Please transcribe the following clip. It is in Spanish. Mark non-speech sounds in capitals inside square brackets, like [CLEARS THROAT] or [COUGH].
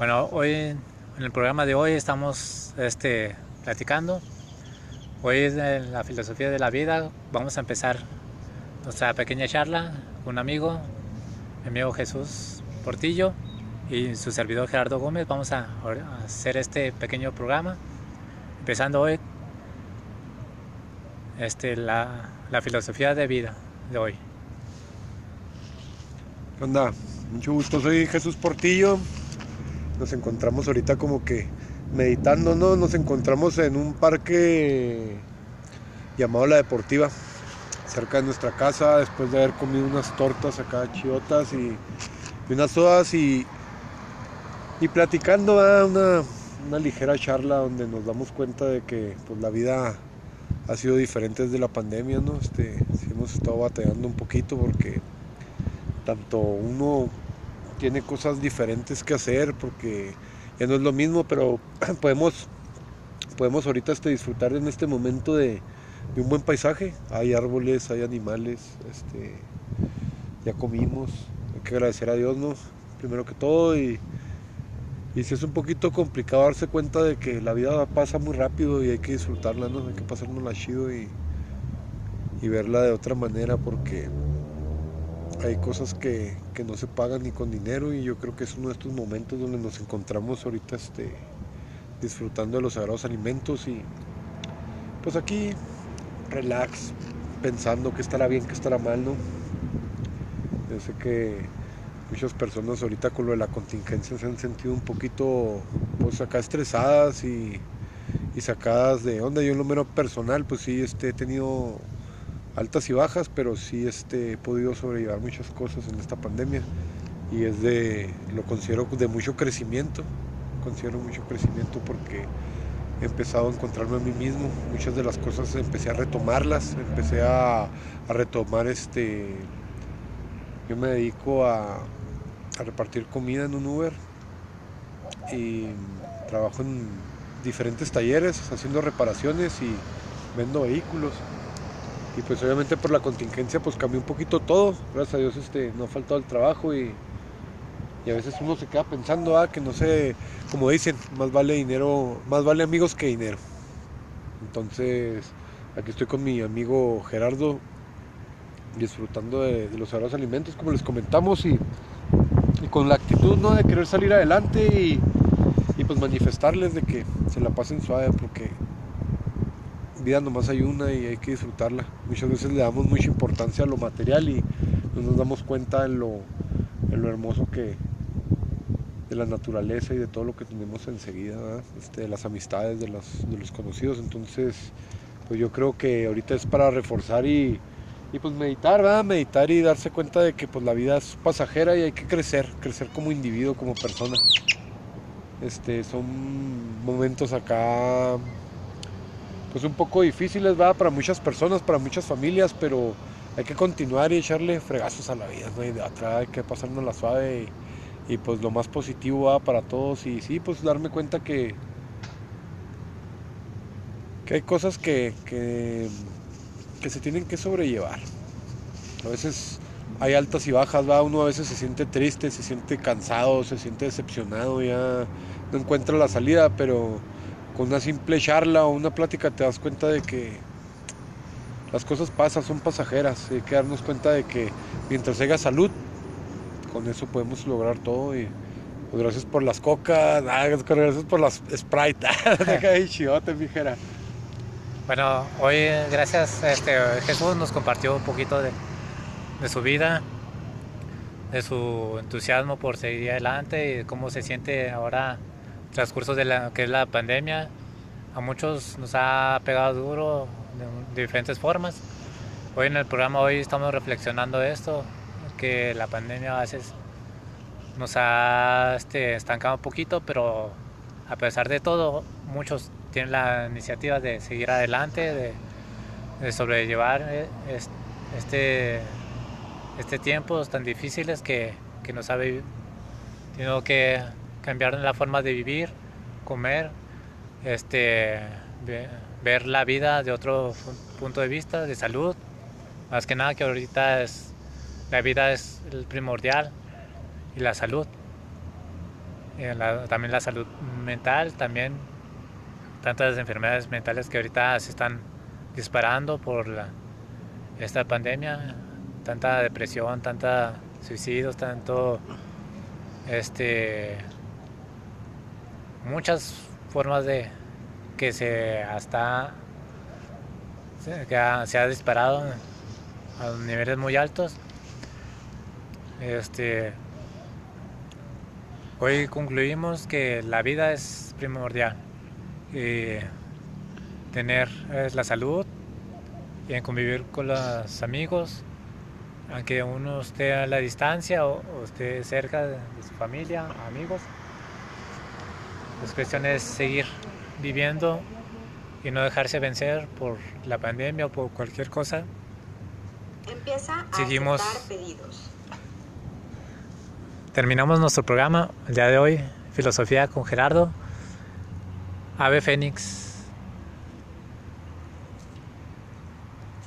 Bueno, hoy en el programa de hoy estamos este, platicando. Hoy es la filosofía de la vida. Vamos a empezar nuestra pequeña charla con un amigo, mi amigo Jesús Portillo y su servidor Gerardo Gómez. Vamos a hacer este pequeño programa, empezando hoy este, la, la filosofía de vida de hoy. ¿Qué onda? Mucho gusto, soy Jesús Portillo. Nos encontramos ahorita como que meditando, ¿no? Nos encontramos en un parque llamado La Deportiva, cerca de nuestra casa, después de haber comido unas tortas acá chiotas y, unas sodas y, y platicando una, una, ligera charla donde nos damos cuenta de que pues, la vida ha sido diferente desde la pandemia, ¿no? Este, sí hemos estado batallando un poquito porque tanto uno tiene cosas diferentes que hacer porque ya no es lo mismo, pero [CLEARS THROAT] podemos, podemos ahorita este, disfrutar en este momento de, un buen paisaje. Hay árboles, hay animales, este, ya comimos, hay que agradecer a Dios, ¿no? Primero que todo y, y si es un poquito complicado darse cuenta de que la vida pasa muy rápido y hay que disfrutarla, ¿no? Hay que pasárnosla chido y, y verla de otra manera porque hay cosas que, no se pagan ni con dinero y yo creo que es uno de estos momentos donde nos encontramos ahorita este, disfrutando de los sagrados alimentos y pues aquí relax, pensando que estará bien, que estará mal, ¿no? Yo sé que muchas personas ahorita con lo de la contingencia se han sentido un poquito pues acá estresadas y, y sacadas de onda. Yo en lo menos personal pues sí este, he tenido altas y bajas, pero sí este, he podido sobrellevar muchas cosas en esta pandemia y es de, lo considero de mucho crecimiento, considero mucho crecimiento porque he empezado a encontrarme a mí mismo, muchas de las cosas empecé a retomarlas, empecé a, retomar este, yo me dedico a, a repartir comida en un Uber y trabajo en diferentes talleres haciendo reparaciones y vendo vehículos y pues obviamente por la contingencia pues cambió un poquito todo. Gracias a Dios este, no ha faltado el trabajo y, y a veces uno se queda pensando, ah, que no sé, como dicen, más vale dinero, más vale amigos que dinero. Entonces, aquí estoy con mi amigo Gerardo disfrutando de, los sagrados alimentos, como les comentamos, y, y, con la actitud ¿no? de querer salir adelante y, y pues manifestarles de que se la pasen suave porque vida nomás hay una y hay que disfrutarla. Muchas veces le damos mucha importancia a lo material y no nos damos cuenta en lo, en lo hermoso que de la naturaleza y de todo lo que tenemos enseguida, este, de las amistades, de los, de los conocidos. Entonces, pues yo creo que ahorita es para reforzar y, y pues meditar, ¿verdad? meditar y darse cuenta de que pues la vida es pasajera y hay que crecer, crecer como individuo, como persona. Este, son momentos acá pues un poco difíciles, va para muchas personas, para muchas familias, pero hay que continuar y echarle fregazos a la vida, ¿no? de atrás hay que pasarnos la suave y, pues lo más positivo va para todos y sí, pues darme cuenta que, que hay cosas que, que, que se tienen que sobrellevar. A veces hay altas y bajas, va, uno a veces se siente triste, se siente cansado, se siente decepcionado, ya no encuentra la salida, pero con una simple charla o una plática te das cuenta de que las cosas pasan, son pasajeras. Hay que darnos cuenta de que mientras haya salud, con eso podemos lograr todo. Y pues, gracias por las cocas, ah, gracias por las Sprite. [LAUGHS] [LAUGHS] chidote, mijera. Bueno, hoy gracias este, Jesús nos compartió un poquito de, de su vida, de su entusiasmo por seguir adelante y de cómo se siente ahora transcurso de la que es la pandemia a muchos nos ha pegado duro de, diferentes formas. Hoy en el programa hoy estamos reflexionando esto, que la pandemia a veces nos ha este, estancado un poquito, pero a pesar de todo, muchos tienen la iniciativa de seguir adelante, de, sobrellevar eh, este, este tiempos tan difíciles que, que nos ha tenido que cambiar la forma de vivir, comer, este, ver la vida de otro punto de vista, de salud. Más que nada que ahorita es, la vida es el primordial y la salud. también la salud mental, también tantas enfermedades mentales que ahorita se están disparando por esta pandemia, tanta depresión, tanta suicidios, tanto este muchas formas de que se hasta que se ha disparado a niveles muy altos. Este hoy concluimos que la vida es primordial tener la salud y convivir con los amigos, aunque uno esté a la distancia o, esté cerca de, su familia, amigos. La cuestión es seguir viviendo y no dejarse vencer por la pandemia o por cualquier cosa. Empieza a Seguimos. pedidos. Terminamos nuestro programa el día de hoy, Filosofía con Gerardo. Ave Fénix.